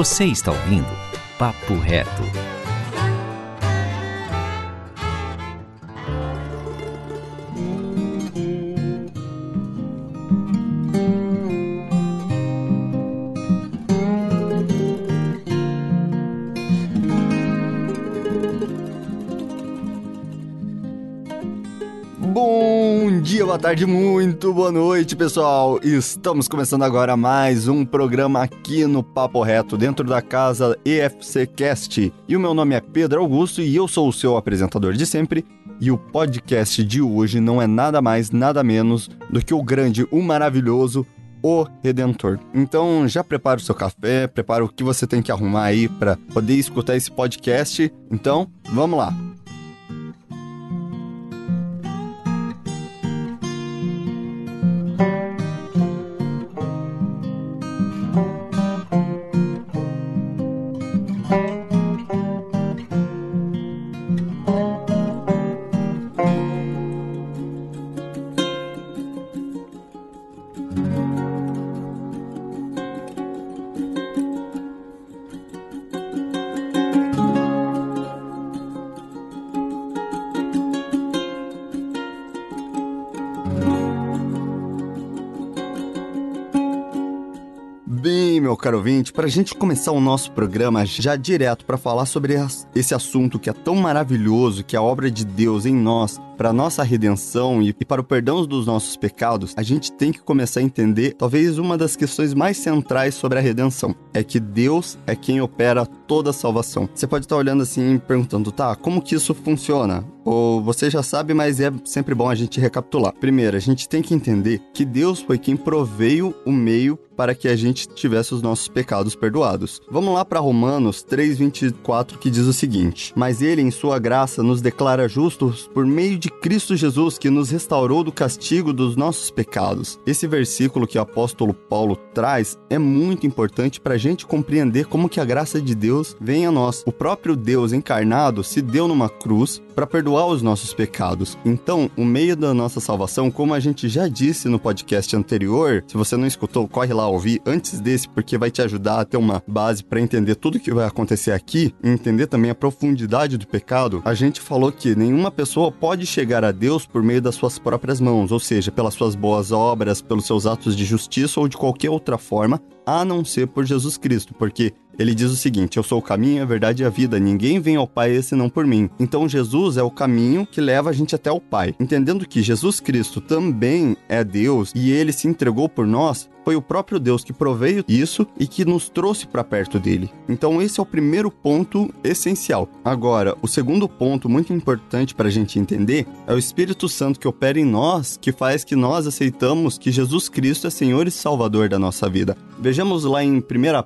Você está ouvindo Papo Reto. Tarde, muito boa noite, pessoal. Estamos começando agora mais um programa aqui no Papo Reto, dentro da casa EFC Cast. E o meu nome é Pedro Augusto e eu sou o seu apresentador de sempre. E o podcast de hoje não é nada mais, nada menos do que o grande, o maravilhoso, o Redentor. Então já prepara o seu café, prepara o que você tem que arrumar aí para poder escutar esse podcast. Então, vamos lá. Caro ouvinte, para a gente começar o nosso programa já direto para falar sobre esse assunto que é tão maravilhoso, que é a obra de Deus em nós, para nossa redenção e para o perdão dos nossos pecados, a gente tem que começar a entender talvez uma das questões mais centrais sobre a redenção. É que Deus é quem opera toda a salvação. Você pode estar olhando assim e perguntando, tá, como que isso funciona? Ou você já sabe, mas é sempre bom a gente recapitular. Primeiro, a gente tem que entender que Deus foi quem proveio o meio para que a gente tivesse os nossos pecados perdoados. Vamos lá para Romanos 3:24 que diz o seguinte: "Mas ele em sua graça nos declara justos por meio de Cristo Jesus, que nos restaurou do castigo dos nossos pecados." Esse versículo que o apóstolo Paulo traz é muito importante para a gente compreender como que a graça de Deus vem a nós. O próprio Deus encarnado se deu numa cruz para perdoar os nossos pecados. Então, o meio da nossa salvação, como a gente já disse no podcast anterior, se você não escutou, corre lá ouvir antes desse, porque vai te ajudar a ter uma base para entender tudo que vai acontecer aqui, e entender também a profundidade do pecado. A gente falou que nenhuma pessoa pode chegar a Deus por meio das suas próprias mãos, ou seja, pelas suas boas obras, pelos seus atos de justiça ou de qualquer outra forma, a não ser por Jesus Cristo, porque ele diz o seguinte: Eu sou o caminho, a verdade e a vida. Ninguém vem ao Pai senão por mim. Então Jesus é o caminho que leva a gente até o Pai. Entendendo que Jesus Cristo também é Deus e ele se entregou por nós, foi o próprio Deus que proveio isso e que nos trouxe para perto dele. Então esse é o primeiro ponto essencial. Agora, o segundo ponto muito importante para a gente entender é o Espírito Santo que opera em nós, que faz que nós aceitamos que Jesus Cristo é Senhor e Salvador da nossa vida. Vejamos lá em 1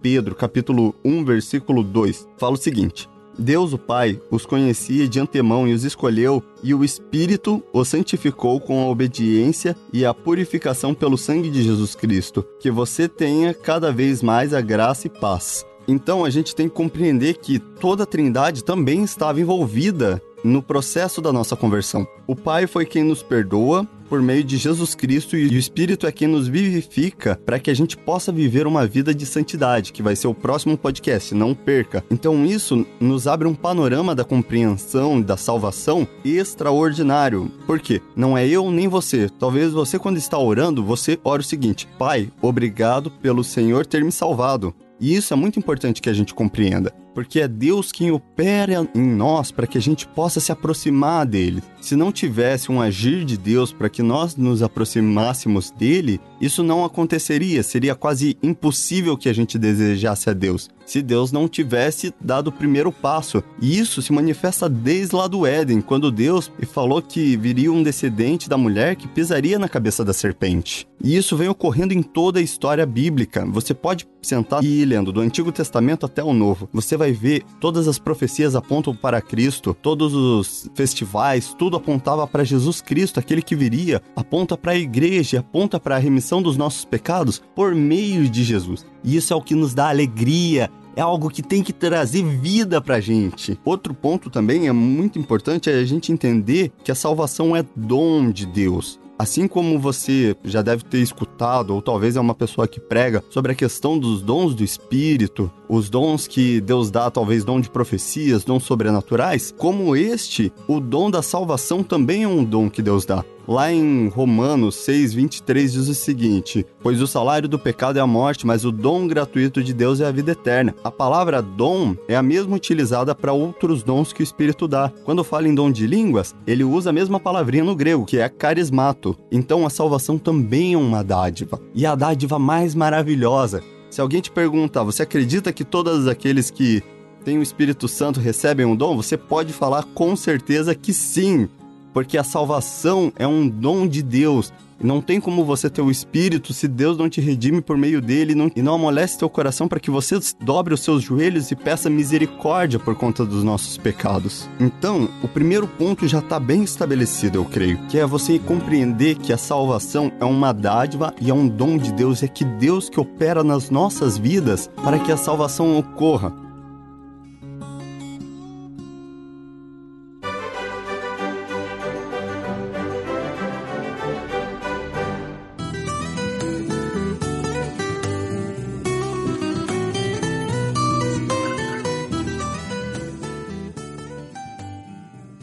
Pedro, capítulo 1, versículo 2. Fala o seguinte: Deus, o Pai, os conhecia de antemão e os escolheu, e o Espírito os santificou com a obediência e a purificação pelo sangue de Jesus Cristo. Que você tenha cada vez mais a graça e paz. Então a gente tem que compreender que toda a Trindade também estava envolvida no processo da nossa conversão. O Pai foi quem nos perdoa por meio de Jesus Cristo e o Espírito é quem nos vivifica para que a gente possa viver uma vida de santidade, que vai ser o próximo podcast, não perca. Então isso nos abre um panorama da compreensão da salvação extraordinário. Por quê? Não é eu nem você. Talvez você quando está orando, você ore o seguinte: Pai, obrigado pelo Senhor ter me salvado. E isso é muito importante que a gente compreenda, porque é Deus quem opera em nós para que a gente possa se aproximar dele. Se não tivesse um agir de Deus para que nós nos aproximássemos dele, isso não aconteceria, seria quase impossível que a gente desejasse a Deus, se Deus não tivesse dado o primeiro passo. E isso se manifesta desde lá do Éden, quando Deus falou que viria um descendente da mulher que pisaria na cabeça da serpente. E isso vem ocorrendo em toda a história bíblica. Você pode sentar e ir lendo do Antigo Testamento até o Novo. Você vai ver todas as profecias apontam para Cristo, todos os festivais, tudo apontava para Jesus Cristo, aquele que viria, aponta para a igreja, aponta para a remissão dos nossos pecados por meio de Jesus. E isso é o que nos dá alegria, é algo que tem que trazer vida pra gente. Outro ponto também é muito importante é a gente entender que a salvação é dom de Deus. Assim como você já deve ter escutado, ou talvez é uma pessoa que prega sobre a questão dos dons do Espírito, os dons que Deus dá, talvez dom de profecias, dons sobrenaturais, como este, o dom da salvação também é um dom que Deus dá. Lá em Romanos 6, 23 diz o seguinte: Pois o salário do pecado é a morte, mas o dom gratuito de Deus é a vida eterna. A palavra dom é a mesma utilizada para outros dons que o Espírito dá. Quando fala em dom de línguas, ele usa a mesma palavrinha no grego, que é carismato. Então a salvação também é uma dádiva. E a dádiva mais maravilhosa. Se alguém te perguntar, você acredita que todos aqueles que têm o Espírito Santo recebem um dom? Você pode falar com certeza que sim porque a salvação é um dom de Deus. Não tem como você ter o Espírito se Deus não te redime por meio dele não, e não amolece teu coração para que você dobre os seus joelhos e peça misericórdia por conta dos nossos pecados. Então, o primeiro ponto já está bem estabelecido, eu creio, que é você compreender que a salvação é uma dádiva e é um dom de Deus, é que Deus que opera nas nossas vidas para que a salvação ocorra.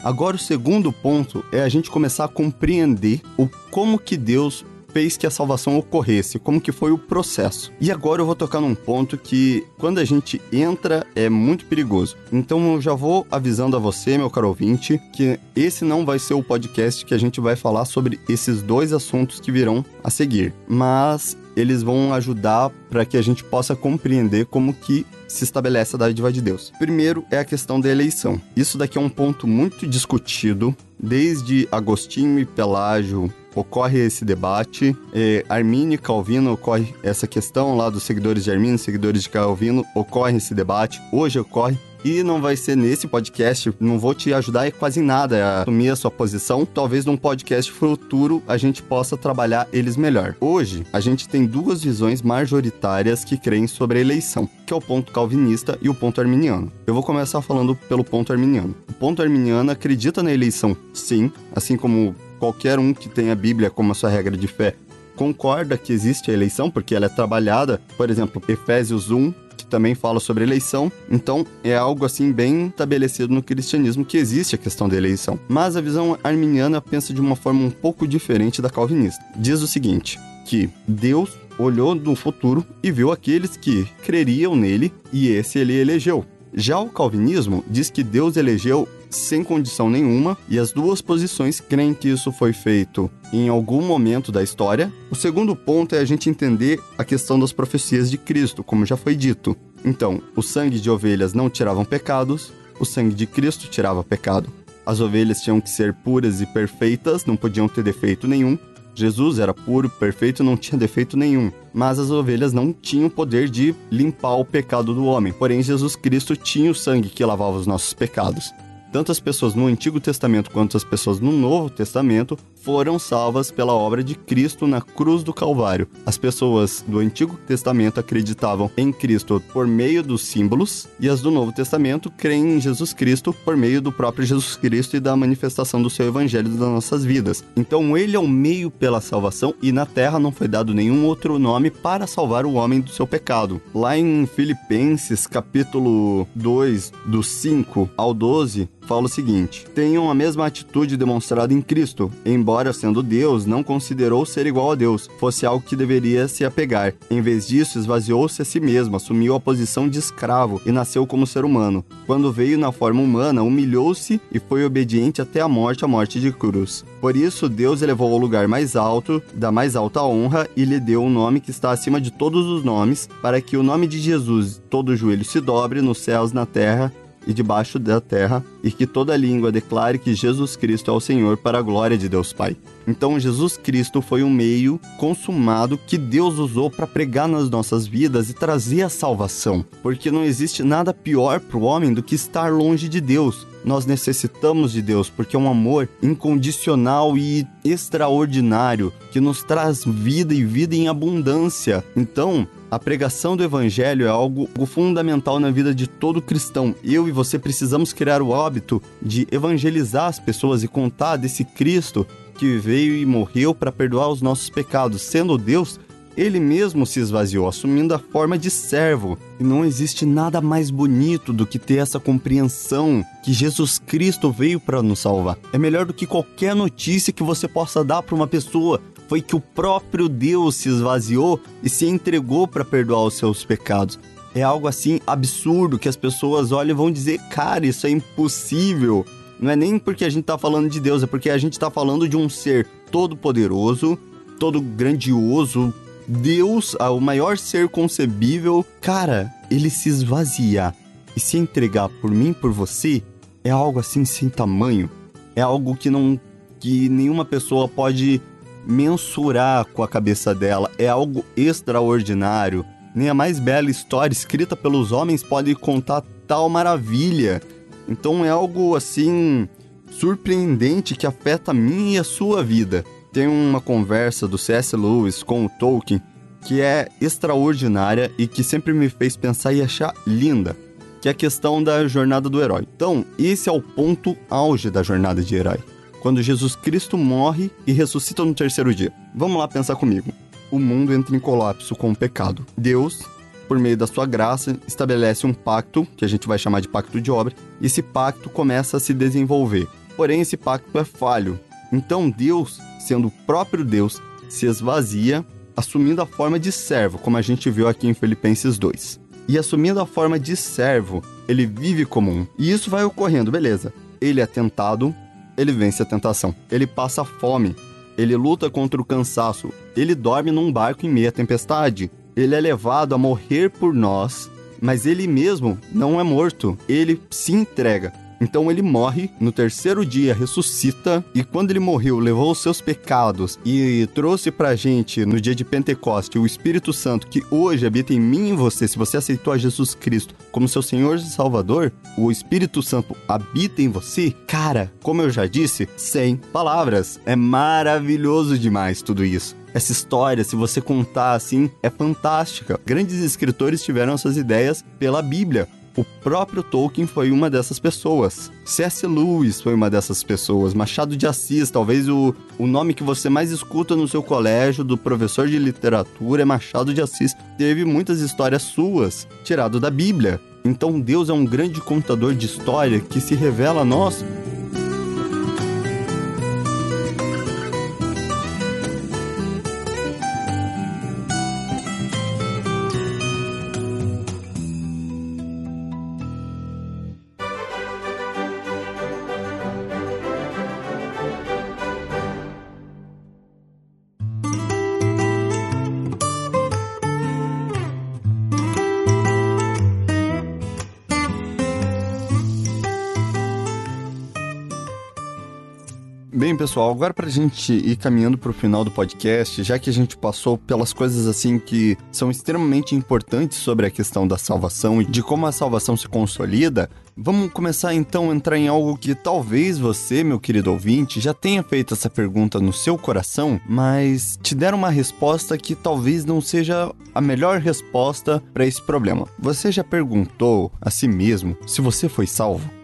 Agora o segundo ponto é a gente começar a compreender o como que Deus fez que a salvação ocorresse, como que foi o processo. E agora eu vou tocar num ponto que quando a gente entra é muito perigoso. Então eu já vou avisando a você, meu caro ouvinte, que esse não vai ser o podcast que a gente vai falar sobre esses dois assuntos que virão a seguir, mas eles vão ajudar para que a gente possa compreender como que se estabelece a dádiva de Deus. Primeiro é a questão da eleição. Isso daqui é um ponto muito discutido, desde Agostinho e Pelágio ocorre esse debate. É, Arminio e Calvino ocorre essa questão lá dos seguidores de Arminio, seguidores de Calvino, ocorre esse debate. Hoje ocorre e não vai ser nesse podcast, não vou te ajudar quase em nada a assumir a sua posição. Talvez num podcast futuro a gente possa trabalhar eles melhor. Hoje, a gente tem duas visões majoritárias que creem sobre a eleição, que é o ponto calvinista e o ponto arminiano. Eu vou começar falando pelo ponto arminiano. O ponto arminiano acredita na eleição, sim, assim como qualquer um que tenha a Bíblia como a sua regra de fé concorda que existe a eleição, porque ela é trabalhada, por exemplo, Efésios 1, também fala sobre eleição. Então, é algo assim bem estabelecido no cristianismo que existe a questão da eleição. Mas a visão arminiana pensa de uma forma um pouco diferente da calvinista. Diz o seguinte: que Deus olhou no futuro e viu aqueles que creriam nele e esse ele elegeu. Já o calvinismo diz que Deus elegeu sem condição nenhuma, e as duas posições creem que isso foi feito em algum momento da história. O segundo ponto é a gente entender a questão das profecias de Cristo, como já foi dito. Então, o sangue de ovelhas não tiravam pecados, o sangue de Cristo tirava pecado. As ovelhas tinham que ser puras e perfeitas, não podiam ter defeito nenhum. Jesus era puro, perfeito, não tinha defeito nenhum. Mas as ovelhas não tinham poder de limpar o pecado do homem. Porém, Jesus Cristo tinha o sangue que lavava os nossos pecados tanto as pessoas no Antigo Testamento quanto as pessoas no Novo Testamento foram salvas pela obra de Cristo na cruz do Calvário. As pessoas do Antigo Testamento acreditavam em Cristo por meio dos símbolos e as do Novo Testamento creem em Jesus Cristo por meio do próprio Jesus Cristo e da manifestação do seu evangelho das nossas vidas. Então ele é o meio pela salvação e na terra não foi dado nenhum outro nome para salvar o homem do seu pecado. Lá em Filipenses capítulo 2, do 5 ao 12, fala o seguinte: Tenham a mesma atitude demonstrada em Cristo, embora sendo Deus, não considerou ser igual a Deus, fosse algo que deveria se apegar. Em vez disso, esvaziou-se a si mesmo, assumiu a posição de escravo e nasceu como ser humano. Quando veio na forma humana, humilhou-se e foi obediente até a morte, a morte de cruz. Por isso, Deus elevou ao lugar mais alto, da mais alta honra, e lhe deu um nome que está acima de todos os nomes, para que o nome de Jesus todo joelho se dobre nos céus, na terra e debaixo da terra, e que toda língua declare que Jesus Cristo é o Senhor para a glória de Deus Pai. Então, Jesus Cristo foi um meio consumado que Deus usou para pregar nas nossas vidas e trazer a salvação, porque não existe nada pior para o homem do que estar longe de Deus. Nós necessitamos de Deus porque é um amor incondicional e extraordinário que nos traz vida e vida em abundância. Então, a pregação do evangelho é algo fundamental na vida de todo cristão. Eu e você precisamos criar o hábito de evangelizar as pessoas e contar desse Cristo que veio e morreu para perdoar os nossos pecados, sendo Deus ele mesmo se esvaziou, assumindo a forma de servo. E não existe nada mais bonito do que ter essa compreensão que Jesus Cristo veio para nos salvar. É melhor do que qualquer notícia que você possa dar para uma pessoa. Foi que o próprio Deus se esvaziou e se entregou para perdoar os seus pecados. É algo assim absurdo que as pessoas olham e vão dizer: cara, isso é impossível. Não é nem porque a gente está falando de Deus, é porque a gente está falando de um ser todo-poderoso, todo grandioso, Deus, o maior ser concebível. Cara, ele se esvaziar e se entregar por mim, por você, é algo assim sem tamanho. É algo que não que nenhuma pessoa pode mensurar com a cabeça dela. É algo extraordinário. Nem a mais bela história escrita pelos homens pode contar tal maravilha. Então é algo assim surpreendente que afeta a minha e a sua vida. Tem uma conversa do C.S. Lewis com o Tolkien que é extraordinária e que sempre me fez pensar e achar linda, que é a questão da jornada do herói. Então, esse é o ponto auge da jornada de herói. Quando Jesus Cristo morre e ressuscita no terceiro dia. Vamos lá pensar comigo. O mundo entra em colapso com o pecado. Deus por meio da sua graça, estabelece um pacto, que a gente vai chamar de pacto de obra, e esse pacto começa a se desenvolver. Porém, esse pacto é falho. Então, Deus, sendo o próprio Deus, se esvazia, assumindo a forma de servo, como a gente viu aqui em Filipenses 2. E assumindo a forma de servo, ele vive como um. E isso vai ocorrendo, beleza. Ele é tentado, ele vence a tentação. Ele passa fome, ele luta contra o cansaço, ele dorme num barco em meia tempestade, ele é levado a morrer por nós, mas ele mesmo não é morto, ele se entrega. Então ele morre, no terceiro dia ressuscita, e quando ele morreu, levou os seus pecados e trouxe pra gente, no dia de Pentecoste, o Espírito Santo que hoje habita em mim e em você. Se você aceitou a Jesus Cristo como seu Senhor e Salvador, o Espírito Santo habita em você. Cara, como eu já disse, sem palavras. É maravilhoso demais tudo isso. Essa história, se você contar assim, é fantástica. Grandes escritores tiveram essas ideias pela Bíblia. O próprio Tolkien foi uma dessas pessoas. C.S. Lewis foi uma dessas pessoas. Machado de Assis, talvez o, o nome que você mais escuta no seu colégio do professor de literatura é Machado de Assis. Teve muitas histórias suas, tirado da Bíblia. Então Deus é um grande contador de história que se revela a nós Bem, pessoal, agora pra gente ir caminhando pro final do podcast, já que a gente passou pelas coisas assim que são extremamente importantes sobre a questão da salvação e de como a salvação se consolida, vamos começar então a entrar em algo que talvez você, meu querido ouvinte, já tenha feito essa pergunta no seu coração, mas te deram uma resposta que talvez não seja a melhor resposta para esse problema. Você já perguntou a si mesmo se você foi salvo?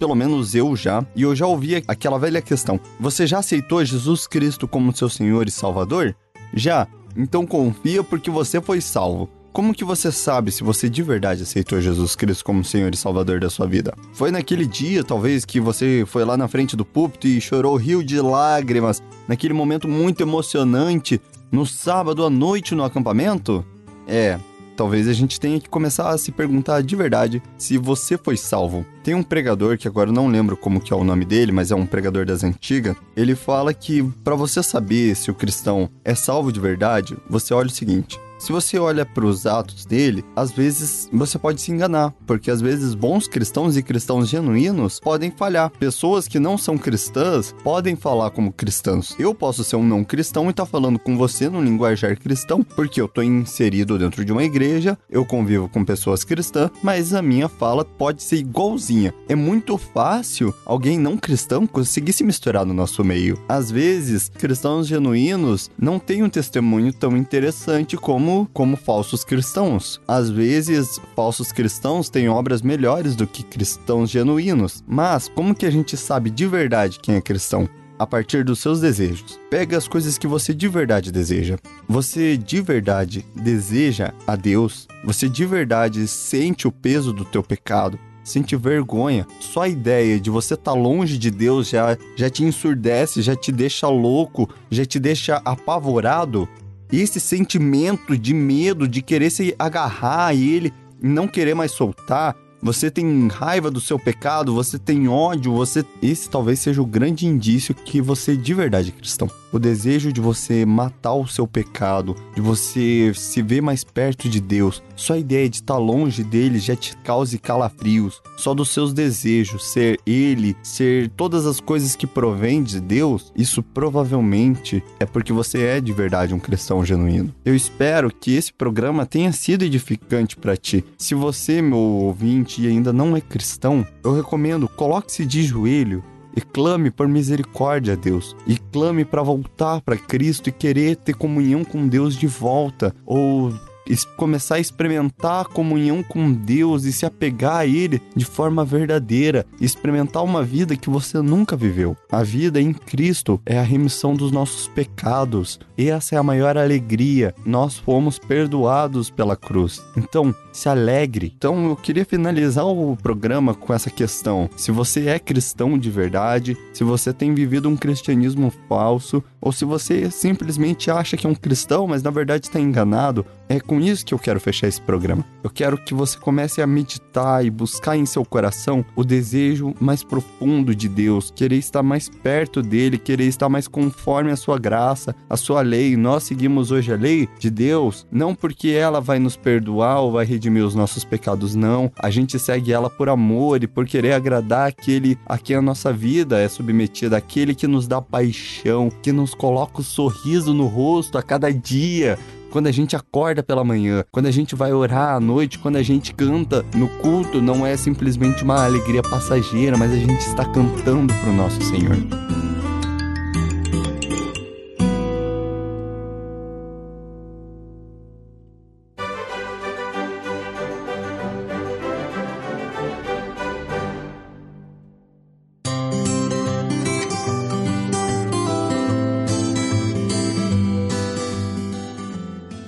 Pelo menos eu já, e eu já ouvi aquela velha questão: você já aceitou Jesus Cristo como seu Senhor e Salvador? Já. Então confia porque você foi salvo. Como que você sabe se você de verdade aceitou Jesus Cristo como Senhor e Salvador da sua vida? Foi naquele dia, talvez, que você foi lá na frente do púlpito e chorou rio de lágrimas, naquele momento muito emocionante, no sábado à noite no acampamento? É, talvez a gente tenha que começar a se perguntar de verdade se você foi salvo. Tem um pregador que agora eu não lembro como que é o nome dele, mas é um pregador das antigas. Ele fala que para você saber se o cristão é salvo de verdade, você olha o seguinte: se você olha para os atos dele, às vezes você pode se enganar, porque às vezes bons cristãos e cristãos genuínos podem falhar. Pessoas que não são cristãs podem falar como cristãos. Eu posso ser um não cristão e estar tá falando com você no linguajar cristão, porque eu estou inserido dentro de uma igreja, eu convivo com pessoas cristãs, mas a minha fala pode ser igualzinha. É muito fácil alguém não cristão conseguir se misturar no nosso meio. Às vezes, cristãos genuínos não têm um testemunho tão interessante como como, como falsos cristãos. Às vezes, falsos cristãos têm obras melhores do que cristãos genuínos. Mas como que a gente sabe de verdade quem é cristão? a partir dos seus desejos. Pega as coisas que você de verdade deseja. Você de verdade deseja a Deus? Você de verdade sente o peso do teu pecado? Sente vergonha. Só a ideia de você estar tá longe de Deus já, já te ensurdece, já te deixa louco, já te deixa apavorado. Esse sentimento de medo, de querer se agarrar a ele, não querer mais soltar, você tem raiva do seu pecado, você tem ódio, você. Esse talvez seja o grande indício que você de verdade é cristão o desejo de você matar o seu pecado, de você se ver mais perto de Deus, só a ideia de estar longe dele já te cause calafrios, só dos seus desejos ser ele, ser todas as coisas que provém de Deus, isso provavelmente é porque você é de verdade um cristão genuíno. Eu espero que esse programa tenha sido edificante para ti. Se você, meu ouvinte, ainda não é cristão, eu recomendo coloque-se de joelho e clame por misericórdia a Deus, e clame para voltar para Cristo e querer ter comunhão com Deus de volta, ou começar a experimentar a comunhão com Deus e se apegar a Ele de forma verdadeira, experimentar uma vida que você nunca viveu. A vida em Cristo é a remissão dos nossos pecados, essa é a maior alegria. Nós fomos perdoados pela cruz. Então, se alegre. Então, eu queria finalizar o programa com essa questão. Se você é cristão de verdade, se você tem vivido um cristianismo falso, ou se você simplesmente acha que é um cristão, mas na verdade está enganado, é com isso que eu quero fechar esse programa. Eu quero que você comece a meditar e buscar em seu coração o desejo mais profundo de Deus, querer estar mais perto dele, querer estar mais conforme a sua graça, a sua lei. Nós seguimos hoje a lei de Deus, não porque ela vai nos perdoar ou vai redimir os nossos pecados, não. A gente segue ela por amor e por querer agradar aquele a quem a nossa vida é submetida, aquele que nos dá paixão, que nos coloca o sorriso no rosto a cada dia, quando a gente acorda pela manhã, quando a gente vai orar à noite, quando a gente canta no culto, não é simplesmente uma alegria passageira, mas a gente está cantando para o nosso Senhor.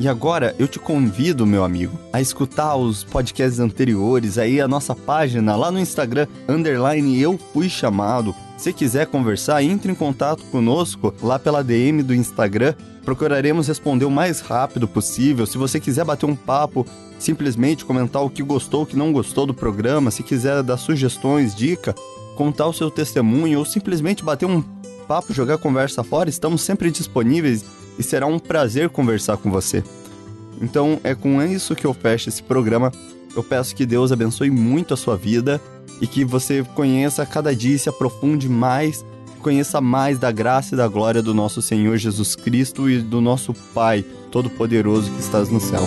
E agora eu te convido, meu amigo, a escutar os podcasts anteriores, aí a nossa página lá no Instagram, underline eu fui chamado. Se quiser conversar, entre em contato conosco lá pela DM do Instagram. Procuraremos responder o mais rápido possível. Se você quiser bater um papo, simplesmente comentar o que gostou, o que não gostou do programa, se quiser dar sugestões, dica, contar o seu testemunho ou simplesmente bater um papo, jogar conversa fora, estamos sempre disponíveis e será um prazer conversar com você. Então é com isso que eu fecho esse programa. Eu peço que Deus abençoe muito a sua vida e que você conheça cada dia e se aprofunde mais, conheça mais da graça e da glória do nosso Senhor Jesus Cristo e do nosso Pai Todo-Poderoso que estás no céu.